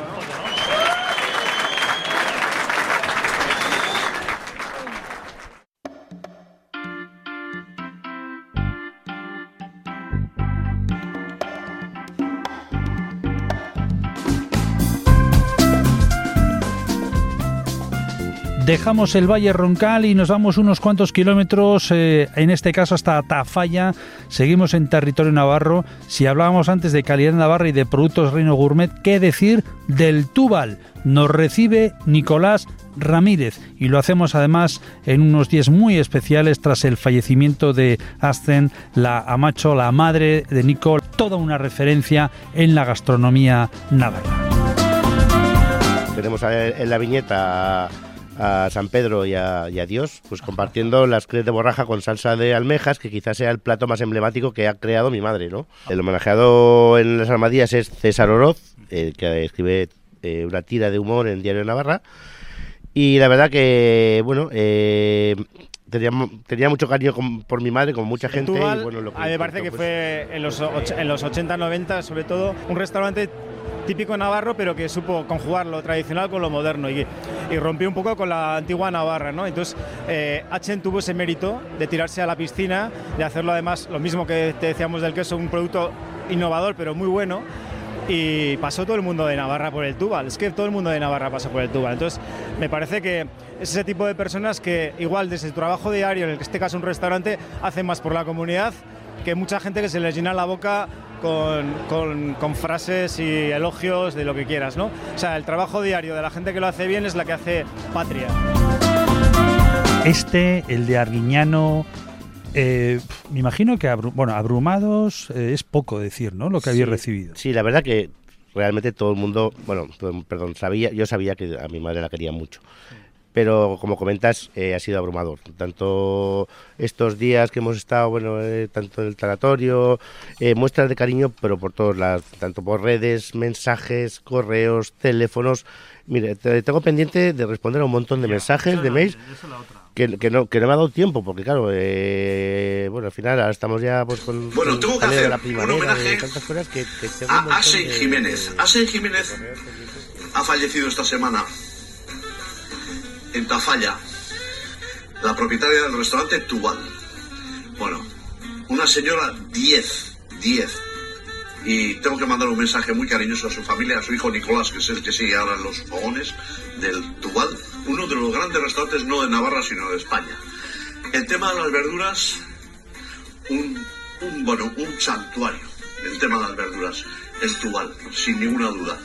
Dejamos el Valle Roncal y nos vamos unos cuantos kilómetros, eh, en este caso hasta Tafalla. Seguimos en territorio navarro. Si hablábamos antes de calidad navarra y de productos Reino Gourmet, ¿qué decir del Tubal? Nos recibe Nicolás Ramírez y lo hacemos además en unos días muy especiales tras el fallecimiento de Ascen, la Amacho, la madre de Nicole, toda una referencia en la gastronomía navarra. Tenemos en la viñeta a San Pedro y a, y a, Dios, pues compartiendo las crees de borraja con salsa de almejas, que quizás sea el plato más emblemático que ha creado mi madre, ¿no? El homenajeado en las armadillas es César Oroz, el que escribe eh, una tira de humor en Diario de Navarra. Y la verdad que, bueno, eh, tenía, tenía, mucho cariño con, por mi madre, con mucha gente. Y, bueno, lo que a mí me parece que pues, fue en los, och- en los 80-90, sobre todo, un restaurante típico navarro, pero que supo conjugar lo tradicional con lo moderno y, rompió un poco con la antigua Navarra, ¿no? Entonces, eh, Achen tuvo ese mérito de tirarse a la piscina, de hacerlo además, lo mismo que te decíamos del queso, un producto innovador, pero muy bueno. Y pasó todo el mundo de Navarra por el Tubal. Es que todo el mundo de Navarra pasa por el Tubal. Entonces, me parece que es ese tipo de personas que, igual desde su trabajo diario, en este caso un restaurante, hacen más por la comunidad que mucha gente que se les llena la boca con, con, con, frases y elogios de lo que quieras, ¿no? O sea, el trabajo diario de la gente que lo hace bien es la que hace patria. Este, el de Arguiñano, eh, me imagino que, abru bueno, abrumados eh, es poco decir, ¿no? Lo que había sí, recibido. Sí, la verdad que realmente todo el mundo, bueno, perdón, sabía, yo sabía que a mi madre la quería mucho. Pero como comentas, eh, ha sido abrumador. Tanto estos días que hemos estado, bueno, eh, tanto en el tanatorio, eh, muestras de cariño, pero por todos lados, tanto por redes, mensajes, correos, teléfonos. Mire, te, tengo pendiente de responder a un montón de mensajes, de mails, que, que, no, que no me ha dado tiempo, porque claro, eh, bueno, al final ahora estamos ya pues con, bueno, con tengo que hacer de la primavera, un homenaje de tantas cosas que, que tengo a Asen de- Jiménez. Asen Jiménez ha fallecido esta semana en Tafalla, la propietaria del restaurante Tubal. Bueno, una señora 10, 10. Y tengo que mandar un mensaje muy cariñoso a su familia, a su hijo Nicolás, que es el que sigue ahora en los fogones del Tubal, uno de los grandes restaurantes no de Navarra, sino de España. El tema de las verduras, un, un bueno, un santuario. El tema de las verduras, el Tubal, sin ninguna duda.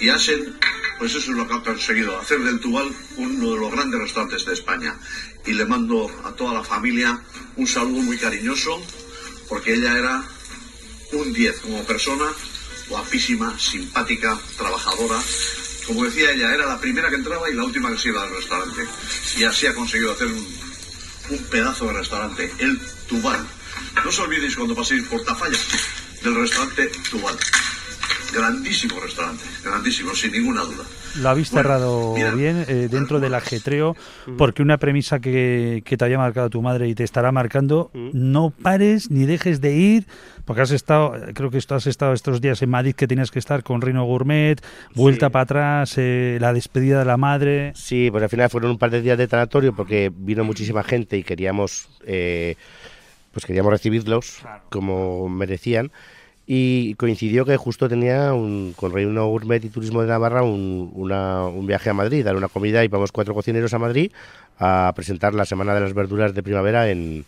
Y Asen, pues eso es lo que ha conseguido, hacer del Tubal uno de los grandes restaurantes de España. Y le mando a toda la familia un saludo muy cariñoso, porque ella era un 10 como persona, guapísima, simpática, trabajadora. Como decía ella, era la primera que entraba y la última que se iba del restaurante. Y así ha conseguido hacer un, un pedazo de restaurante, el Tubal. No os olvidéis cuando paséis por Tafalla del restaurante Tubal. grandísimo restaurante, grandísimo, sin ninguna duda. Lo habéis cerrado bien eh, dentro del ajetreo, porque una premisa que, que te había marcado tu madre y te estará marcando, no pares ni dejes de ir, porque has estado, creo que esto has estado estos días en Madrid que tienes que estar con Rino Gourmet, vuelta para atrás, eh, la despedida de la madre. Sí, pues al final fueron un par de días de tanatorio porque vino muchísima gente y queríamos, eh, pues queríamos recibirlos como merecían. Y coincidió que justo tenía un, con Reino Gourmet y Turismo de Navarra un, una- un viaje a Madrid, dar una comida y vamos cuatro cocineros a Madrid a presentar la Semana de las Verduras de Primavera en,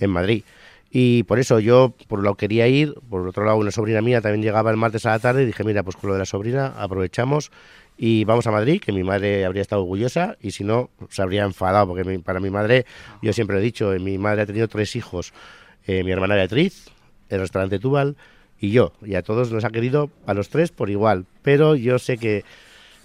en Madrid. Y por eso yo, por un lado quería ir, por otro lado una sobrina mía también llegaba el martes a la tarde y dije, mira, pues con lo de la sobrina aprovechamos y vamos a Madrid, que mi madre habría estado orgullosa y si no, se habría enfadado, porque mi- para mi madre, yo siempre he dicho, mi madre ha tenido tres hijos, eh, mi hermana Beatriz, el restaurante Tubal y yo, y a todos nos ha querido, a los tres por igual, pero yo sé que,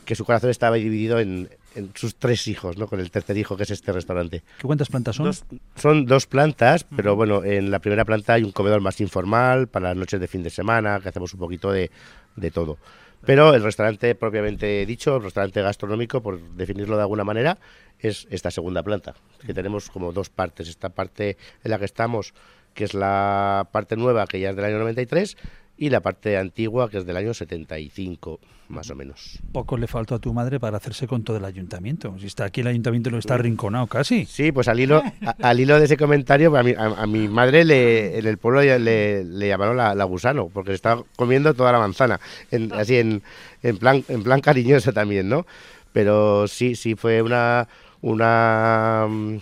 que su corazón estaba dividido en, en sus tres hijos, ¿no? con el tercer hijo que es este restaurante. ¿Qué cuántas plantas son? Dos- son dos plantas, pero bueno, en la primera planta hay un comedor más informal para las noches de fin de semana, que hacemos un poquito de, de todo. Pero el restaurante propiamente dicho, el restaurante gastronómico, por definirlo de alguna manera, es esta segunda planta, que tenemos como dos partes. Esta parte en la que estamos, que es la parte nueva, que ya es del año 93, y la parte antigua, que es del año 75, más o menos. Poco le faltó a tu madre para hacerse con todo el ayuntamiento. Si está aquí el ayuntamiento lo está arrinconado casi. Sí, pues al hilo, a- al hilo de ese comentario, a mi, a, a mi madre le, en el pueblo le, le llamaron la, la gusano, porque se estaba comiendo toda la manzana, en- así en, en, plan, en plan cariñoso también, ¿no? Pero sí, sí, fue una... una mm,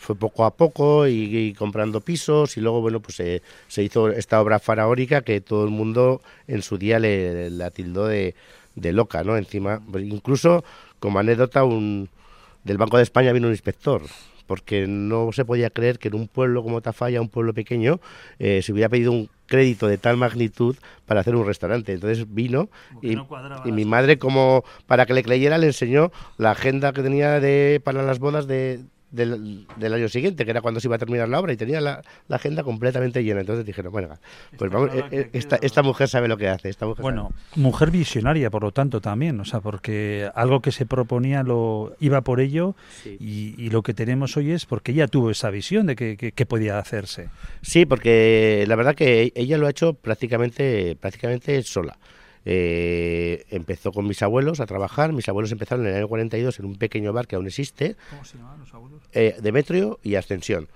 fue poco a poco y, y comprando pisos y luego, bueno, pues se, se hizo esta obra faraónica que todo el mundo en su día le, la tildó de, de loca, ¿no? Encima, pues, incluso como anécdota, un, del Banco de España vino un inspector, porque no se podía creer que en un pueblo como Tafalla, un pueblo pequeño, eh, se hubiera pedido un crédito de tal magnitud para hacer un restaurante. Entonces vino y, y mi madre, como para que le creyera, le enseñó la agenda que tenía de, para las bodas de, del, del año siguiente, que era cuando se iba a terminar la obra, y tenía la, la agenda completamente llena. Entonces dijeron, bueno, pues vamos, eh, eh, esta, esta mujer sabe lo que hace. Esta mujer Bueno, mujer visionaria, por lo tanto, también, o sea, porque algo que se proponía lo iba por ello y, y lo que tenemos hoy es porque ella tuvo esa visión de que, que- que podía hacerse. Sí, porque la verdad que ella lo ha hecho prácticamente, prácticamente sola. Eh, empezó con mis abuelos a trabajar. Mis abuelos empezaron en el año 42 en un pequeño bar que aún existe, ¿Cómo se llamaban los abuelos? eh, Demetrio y Ascensión.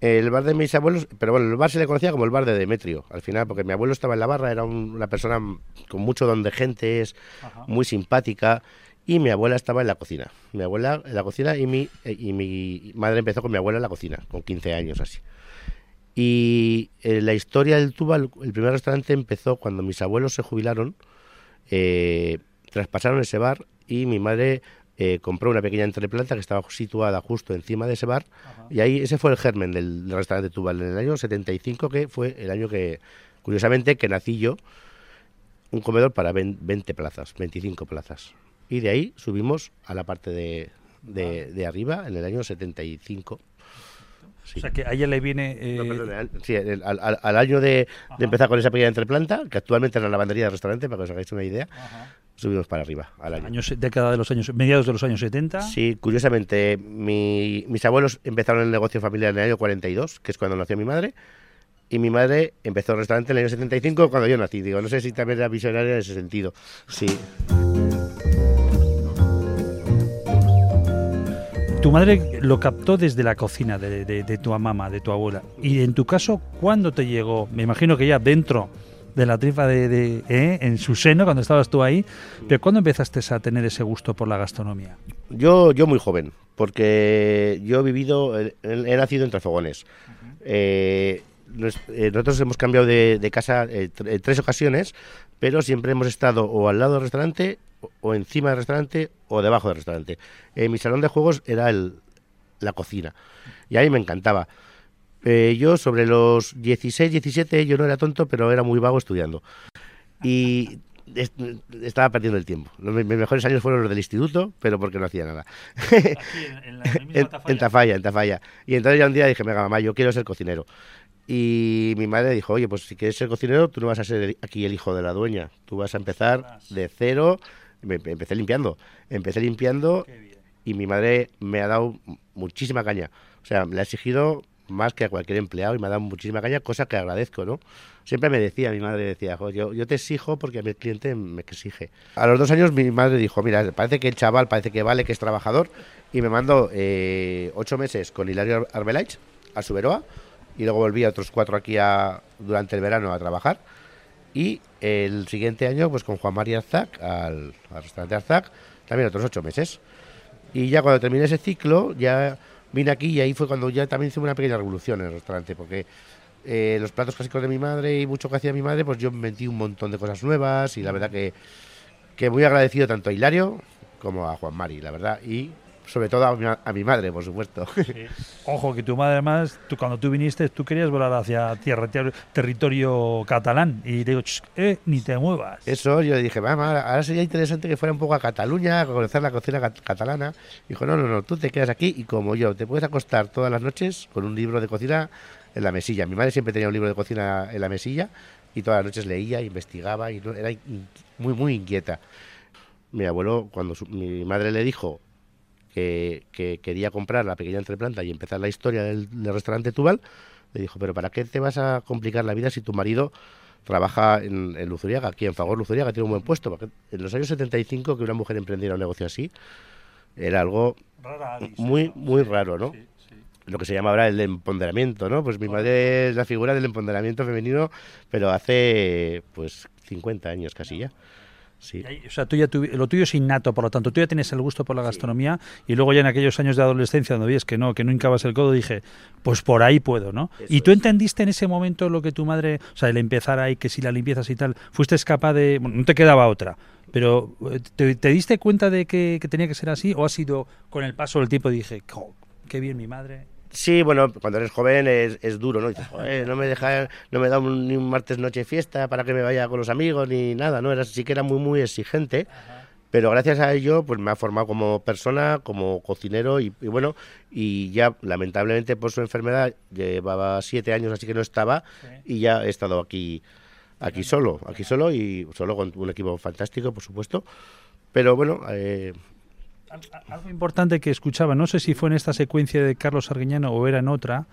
El bar de mis abuelos, pero bueno, el bar se le conocía como el bar de Demetrio, al final, porque mi abuelo estaba en la barra, era un- una persona con mucho don de gente, es muy simpática, y mi abuela estaba en la cocina. Mi abuela en la cocina y mi, eh, y mi madre empezó con mi abuela en la cocina, con 15 años así. Y eh, la historia del Tubal, el primer restaurante empezó cuando mis abuelos se jubilaron, eh, traspasaron ese bar y mi madre eh, compró una pequeña entreplanta que estaba situada justo encima de ese bar. Y ahí ese fue el germen del, del restaurante Tubal. En el año 75 que fue el año que curiosamente que nací yo un comedor para ven- 20 plazas 25 plazas. Y de ahí subimos a la parte de, de, de arriba en el año 75 O sea, que a ella le viene... eh, no, perdón, sí, al, al- al año de, de empezar con esa pequeña entreplanta, que actualmente es la lavandería del restaurante, para que os hagáis una idea, subimos para arriba al año. años, década de los años, mediados de los años 70. Sí, curiosamente, mi- mis abuelos empezaron el negocio familiar en el año 42, que es cuando nació mi madre, y mi madre empezó el restaurante en el año 75, cuando yo nací. Digo, no sé si también era visionaria en ese sentido. Sí. Tu madre lo captó desde la cocina de, de- de tu mamá, de tu abuela. Y en tu caso, ¿cuándo te llegó? Me imagino que ya dentro de la tripa de, de- ¿eh? en su seno, cuando estabas tú ahí, pero ¿cuándo empezaste a tener ese gusto por la gastronomía? Yo, yo muy joven, porque yo he vivido, he, he nacido en Trafogones. Eh, nos- eh, nosotros hemos cambiado de, de casa eh, tr- en tres ocasiones, pero siempre hemos estado o al lado del restaurante, o, o encima del restaurante, o debajo del restaurante. Eh, mi salón de juegos era el, la cocina, y a mí me encantaba. Eh, yo sobre los 16, 17, yo no era tonto, pero era muy vago estudiando. Y est- estaba perdiendo el tiempo. Los- mis mejores años fueron los del instituto, pero porque no hacía nada. <laughs> en, en Tafalla, en Tafalla. Y entonces ya un día dije, venga mamá, yo quiero ser cocinero. Y mi madre dijo, oye, pues si quieres ser cocinero, tú no vas a ser aquí el hijo de la dueña, tú vas a empezar de cero. Me- me- empecé limpiando, empecé limpiando y mi madre me ha dado muchísima caña. O sea, le ha exigido más que a cualquier empleado y me ha dado muchísima caña, cosa que agradezco, ¿no? Siempre me decía, mi madre decía, "Jo, yo, yo te exijo porque a mi cliente me exige. A los dos años mi madre dijo, mira, parece que el chaval parece que vale, que es trabajador, y me mandó eh, ocho meses con Hilario Arbelaich a Suberoa, y luego volví a otros cuatro aquí a- durante el verano a trabajar. Y el siguiente año, pues con Juan María Arzac, al, al restaurante Arzac, también otros ocho meses. Y ya cuando terminé ese ciclo, ya vine aquí y ahí fue cuando ya también hice una pequeña revolución en el restaurante, porque eh, los platos clásicos de mi madre y mucho que hacía mi madre, pues yo metí un montón de cosas nuevas y la verdad que, que muy agradecido tanto a Hilario como a Juan Mari, la verdad, y sobre todo a mi, a mi madre, por supuesto. Ojo, que tu madre además, tú, cuando tú viniste, tú querías volar hacia tierra, ter- territorio catalán. Y te digo, "Ch, eh, ni te muevas. Eso, yo le dije, mamá, ahora sería interesante que fuera un poco a Cataluña, a conocer la cocina cat- catalana. Dijo, no, no, no, tú te quedas aquí y como yo, te puedes acostar todas las noches con un libro de cocina en la mesilla. Mi madre siempre tenía un libro de cocina en la mesilla y todas las noches leía, investigaba y era muy, muy inquieta. Mi abuelo, cuando su- mi madre le dijo que, que quería comprar la pequeña entreplanta y empezar la historia del, del restaurante Tubal, le dijo, pero ¿para qué te vas a complicar la vida si tu marido trabaja en, en Luzuriaga, aquí en Fagor Luzuriaga, tiene un buen puesto? Porque en los años 75 que una mujer emprendiera un negocio así era algo muy, muy raro, ¿no? Lo que se llama ahora el empoderamiento, ¿no? Pues mi madre es la figura del empoderamiento femenino, pero hace, pues, 50 años casi ya. Sí. O sea, tú ya tuvi- lo tuyo es innato, por lo tanto, tú ya tienes el gusto por la gastronomía y luego ya en aquellos años de adolescencia donde veías que no, que no hincabas el codo, dije, pues por ahí puedo, ¿no? y tú entendiste en ese momento lo que tu madre, o sea, el empezar ahí, que si la limpiezas y tal, fuiste capaz de, bueno, no te quedaba otra, pero eh, ¿te, te diste cuenta de que, que tenía que ser así o ha sido con el paso del tiempo dije, "Jo, qué bien mi madre? Sí, bueno, cuando eres joven es, es duro, ¿no? Dices, "Joder, no me deja, no me da un- ni un martes noche fiesta para que me vaya con los amigos ni nada, ¿no? Era, sí que era muy, muy exigente, pero gracias a ello, pues me ha formado como persona, como cocinero y, y bueno, y ya lamentablemente por su enfermedad llevaba siete años así que no estaba y ya he estado aquí, aquí solo, aquí solo y solo con un equipo fantástico, por supuesto, pero bueno, eh, Algo importante que escuchaba, no sé si fue en esta secuencia de Carlos Arguiñano o era en otra,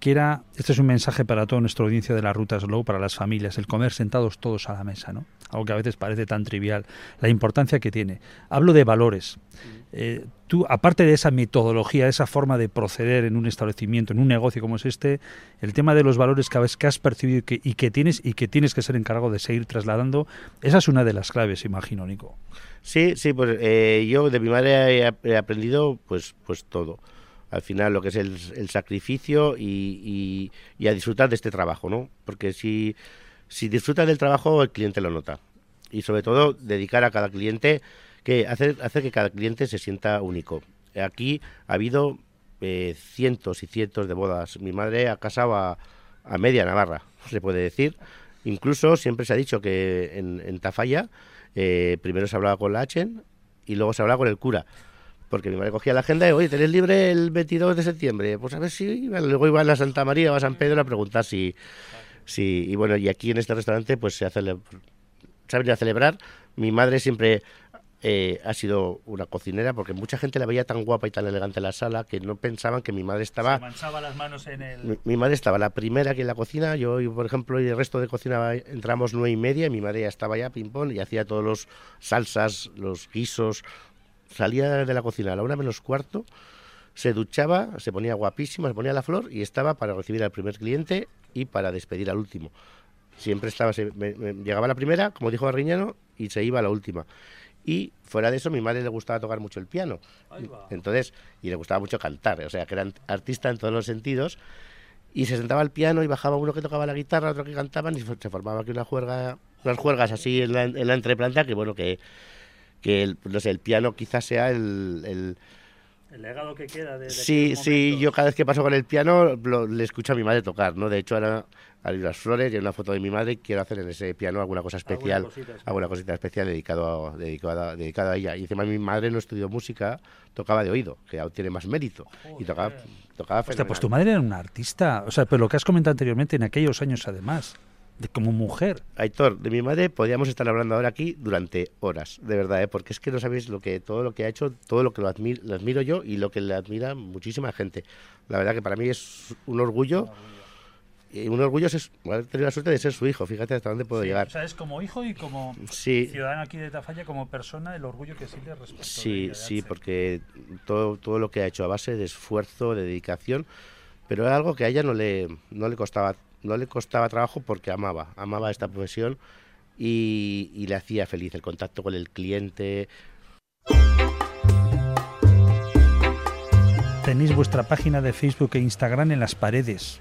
que era, este es un mensaje para toda nuestra audiencia de la Ruta Slow, para las familias, el comer sentados todos a la mesa, ¿no? Algo que a veces parece tan trivial, la importancia que tiene. Hablo de valores. Eh, tú, aparte de esa metodología, esa forma de proceder en un establecimiento, en un negocio como es este, el tema de los valores que, que has percibido y que, tienes y que tienes que ser encargado de seguir trasladando, esa es una de las claves, imagino, Nico. Sí, sí, pues eh, yo de mi madre he, aprendido pues, pues todo. Al final lo que es el, sacrificio y, y- y a disfrutar de este trabajo, ¿no? Porque si, si disfrutas del trabajo, el cliente lo nota. Y sobre todo, dedicar a cada cliente, que hacer que cada cliente se sienta único. Aquí ha habido eh, cientos y cientos de bodas. Mi madre ha casado a, media Navarra, <laughs> se puede decir. Incluso siempre se ha dicho que en, Tafalla eh, primero se hablaba con la Achen y luego se hablaba con el cura. Porque mi madre cogía la agenda y, oye, ¿tenés libre el 22 de septiembre? Pues a ver si. Luego iba a la Santa María o a San Pedro a preguntar si... si y bueno, y aquí en este restaurante pues se hace... Se ha venido a celebrar. Mi madre siempre eh, ha sido una cocinera porque mucha gente la veía tan guapa y tan elegante en la sala que no pensaban que mi madre estaba... Se manchaba las manos en el... Mi, mi madre estaba la primera aquí en la cocina, yo, por ejemplo, y el resto de cocina entramos nueve y media, y mi madre ya estaba ya ping-pong y hacía todos los salsas, los guisos. Salía de la cocina a la una menos cuarto, se duchaba, se ponía guapísima, se ponía la flor y estaba para recibir al primer cliente y para despedir al último. Siempre estaba, se- me- me- llegaba la primera, como dijo Arriñano, y se iba a la última. Y fuera de eso, mi madre le gustaba tocar mucho el piano. Entonces, y le gustaba mucho cantar, o sea, que era artista en todos los sentidos. Y se sentaba al piano y bajaba uno que tocaba la guitarra, otro que cantaban, y se formaba aquí una juerga, unas juergas así en la, en la entreplanta, que bueno, que, que el, no sé, el piano quizás sea el- el, El legado que queda de, de Sí, sí, yo cada vez que paso con el piano lo- le escucho a mi madre tocar, ¿no? De hecho, ahora hay unas flores y hay una foto de mi madre y quiero hacer en ese piano alguna cosa especial, cosita alguna cosita especial dedicado a, dedicado, a, dedicado a ella. Y encima mi madre no estudió música, tocaba de oído, que tiene más mérito. Y tocaba tocaba Hostia, pues tu madre era una artista. O sea, pero lo que has comentado anteriormente, en aquellos años además, de, como mujer. Aitor, de mi madre podríamos estar hablando ahora aquí durante horas, de verdad, ¿eh? porque es que no sabéis lo que todo lo que ha hecho, todo lo que lo admiro, lo admiro yo y lo que le admira muchísima gente. La verdad que para mí es un orgullo. Y un orgullo es haber tenido la suerte de ser su hijo, fíjate hasta dónde puedo llegar. O sea, es como hijo y como Sí. ciudadano aquí de Tafalla, como persona, el orgullo que siente respecto Sí, sí, porque todo, todo lo que ha hecho a base de esfuerzo, de dedicación, pero era algo que a ella no le, no le costaba, no le costaba trabajo porque amaba, amaba esta profesión y, le hacía feliz el contacto con el cliente. Tenéis vuestra página de Facebook e Instagram en las paredes.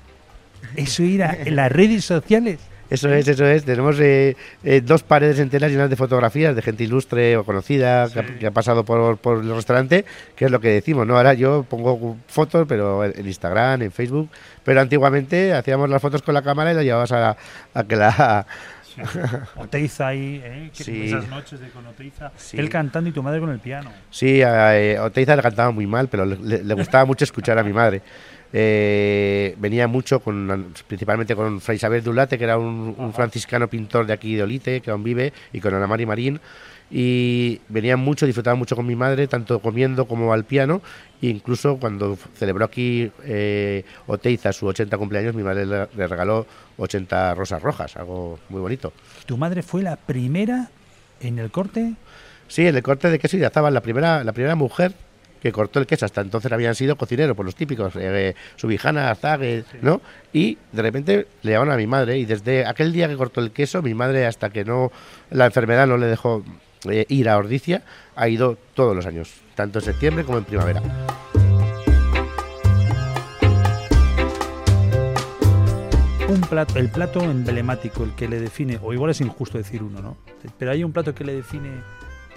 Eso irá en las redes sociales. Eso es, eso es. Tenemos eh, eh, dos paredes enteras llenas de fotografías de gente ilustre o conocida que, ha, que ha pasado por, por el restaurante, que es lo que decimos, ¿no? Ahora yo pongo fotos, pero en Instagram, en Facebook, pero antiguamente hacíamos las fotos con la cámara y las llevabas a, a que la... Oteiza ahí, ¿eh? Que- Sí. esas noches de con Oteiza. Sí. Él cantando y tu madre con el piano. Sí, a eh, Oteiza le cantaba muy mal, pero le gustaba mucho escuchar a mi madre. Eh, venía mucho, con, principalmente con Fray Isabel Dulate, que era un, un franciscano pintor de aquí de Olite, que aún vive, y con Ana Mari Marín. Y venían mucho, disfrutaban mucho con mi madre, tanto comiendo como al piano. E incluso cuando celebró aquí eh, Oteiza su 80 cumpleaños, mi madre le, regaló 80 rosas rojas, algo muy bonito. Tu madre fue la primera en el corte. Sí, en el corte de queso y de la primera, la primera mujer que cortó el queso. Hasta entonces habían sido cocineros, por los típicos, eh, Subijana, Azague, ¿no? Y de repente le llamaron a mi madre y desde aquel día que cortó el queso, mi madre hasta que no la enfermedad no le dejó eh, ir a Ordicia, ha ido todos los años, tanto en septiembre como en primavera. Un plato, el plato emblemático, el que le define, o igual es injusto decir uno, ¿no? Pero hay un plato que le define.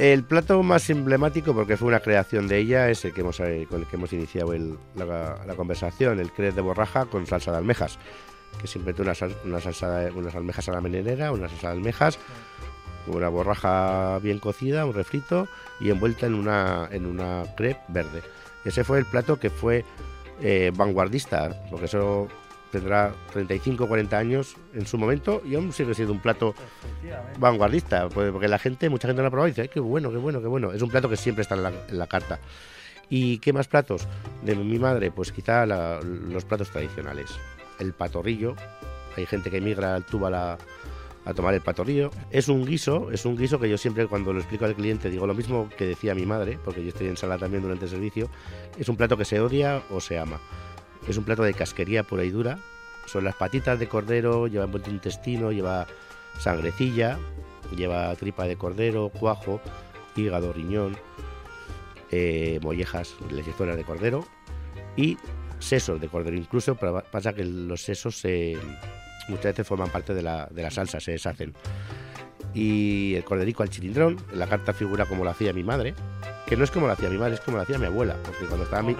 El plato más emblemático, porque fue una creación de ella, es el que hemos, eh, con el que hemos iniciado el- la, conversación, el crez de borraja con salsa de almejas, que siempre tiene una, sal- una salsa unas almejas a la menenera, una salsa de almejas, una borraja bien cocida, un refrito y envuelta en una, en una crepe verde. Ese fue el plato que fue eh, vanguardista, porque eso tendrá 35 o 40 años en su momento y aún sigue siendo un plato vanguardista, pues, porque la gente, mucha gente lo ha probado y dice, "Ay, qué bueno, qué bueno, qué bueno. Es un plato que siempre está en la, en la carta. ¿Y qué más platos? De mi madre, pues quizá la- los platos tradicionales. El patorrillo, hay gente que emigra al Túbal a, a tomar el patorrillo. Es un guiso, es un guiso que yo siempre cuando lo explico al cliente digo lo mismo que decía mi madre, porque yo estoy en sala también durante el servicio. Es un plato que se odia o se ama. Es un plato de casquería pura y dura. Son las patitas de cordero, lleva envuelto intestino, lleva sangrecilla, lleva tripa de cordero, cuajo, hígado, riñón, eh, mollejas, lechezuelas de cordero y sesos de cordero. Incluso pasa que los sesos se, muchas veces forman parte de la, de la salsa, se deshacen. Y el corderico al chilindrón, la carta figura como lo hacía mi madre, que no es como lo hacía mi madre, es como lo hacía mi abuela, porque cuando estaba mi,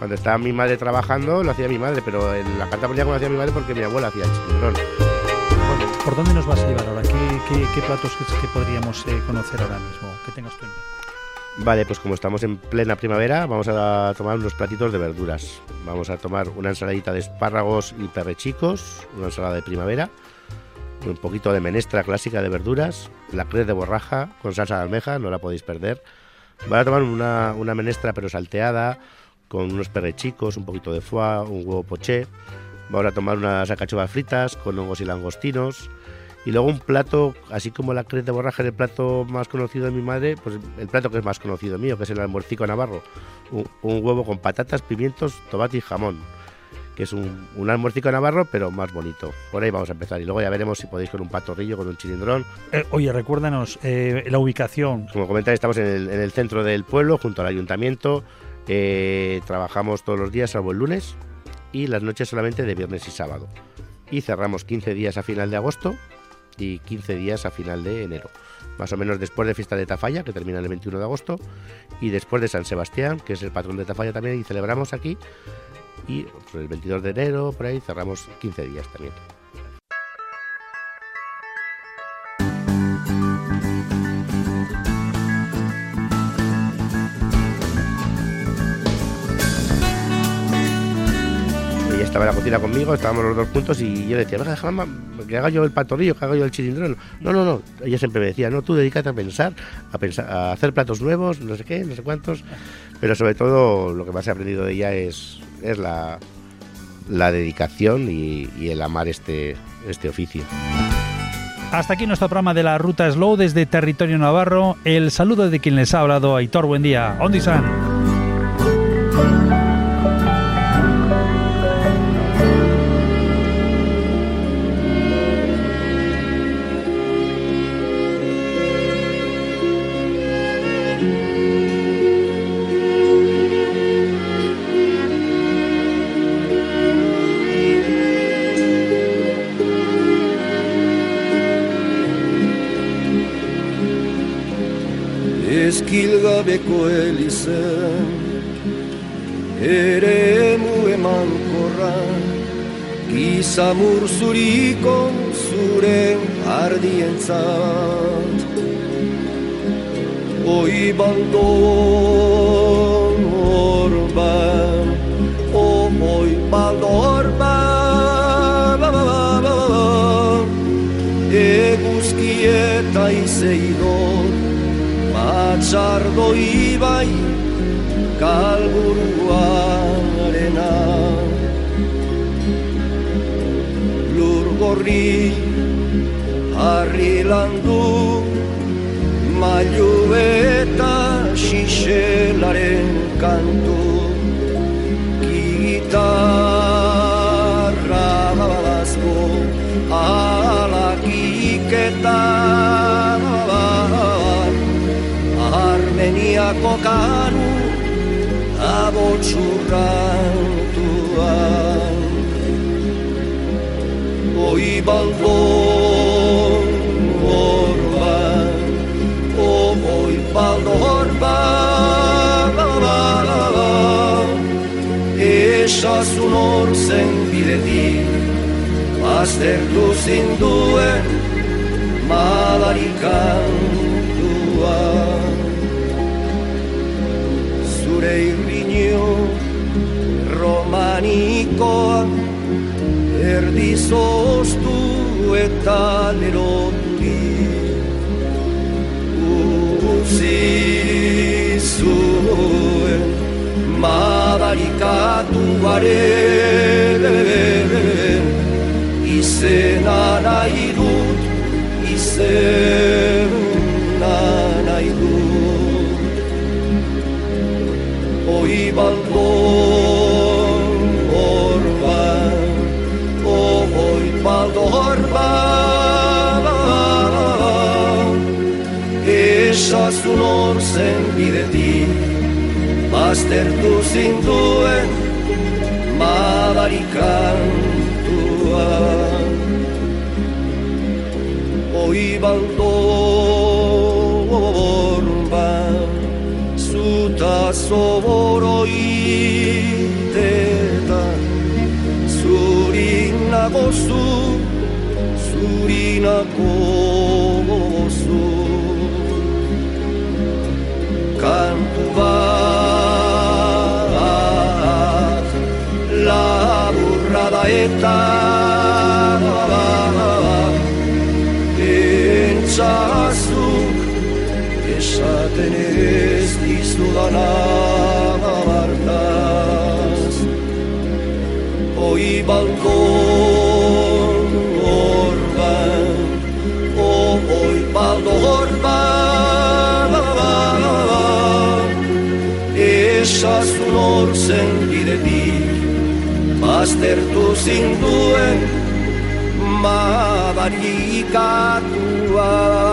cuando estaba mi madre trabajando lo hacía mi madre, pero en la carta como lo hacía mi madre porque mi abuela hacía el chilindrón. ¿Por dónde nos vas a llevar ahora? ¿Qué, qué- qué platos que, que podríamos eh, conocer ahora mismo? Que tengas tú en mente? Vale, pues como estamos en plena primavera, vamos a tomar unos platitos de verduras. Vamos a tomar una ensaladita de espárragos y perrechicos, una ensalada de primavera, un poquito de menestra clásica de verduras, la crez de borraja con salsa de almeja, no la podéis perder. Van a tomar una, una menestra pero salteada, con unos perrechicos, un poquito de foie, un huevo poché. Vamos a tomar unas alcachofas fritas con hongos y langostinos. Y luego un plato, así como la crez de borraja es el plato más conocido de mi madre, pues el plato que es más conocido mío, que es el almuercico navarro. Un, un huevo con patatas, pimientos, tomate y jamón. Que es un, un almuercico navarro, pero más bonito. Por ahí vamos a empezar. Y luego ya veremos si podéis con un patorrillo, con un chilindrón. Eh, oye, recuérdanos eh, la ubicación. Como comentáis, estamos en el, en el centro del pueblo, junto al ayuntamiento. Eh, trabajamos todos los días, salvo el lunes, y las noches solamente de viernes y sábado. Y cerramos 15 días a final de agosto y 15 días a final de enero. Más o menos después de fiesta de Tafalla, que termina el 21 de agosto, y después de San Sebastián, que es el patrón de Tafalla también, y celebramos aquí. Y el 22 de enero, por ahí, cerramos 15 días también. Cocina conmigo, estábamos los dos juntos y yo le decía, venga, déjame que haga yo el patorrillo, que haga yo el chilindrón. No, no, no. Ella siempre me decía, no, tú dedícate a pensar, a pensar, a hacer platos nuevos, no sé qué, no sé cuántos. Pero sobre todo lo que más he aprendido de ella es, es la, la dedicación y, y el amar este, este oficio. Hasta aquí nuestro programa de la Ruta Slow desde Territorio Navarro. El saludo de quien les ha hablado, Aitor. Buen día. Ondi-san. aldeko elizen Eremu emankorra Gizamur zurikon zure ardientzat. Oi baldon orban O oi baldor ba, ba, ba, Eguzki eta izei Batzardo ibai kalburuarena. Lur gorri harri landu Mailu eta xixelaren kantu Europako karu abotsurrantuan Oi baldon horba O oi baldon horba Ba ba ba ba. ba. Esazun hor zen bidetik Aztertu zinduen Malarikan. zoztu eta lerotu Uzi zuen madarikatu baren Izena nahi dut izena forma Esa su nor senti de ti Master tu sin tu en Madarikan tua Oi orba Su ta soboro iteta Surin agosu Surin agosu zuri nagozu Kantu bat laburra da eta Entzazuk esaten ez dizudana su olor sentir de ti zinduen mabarikatuak.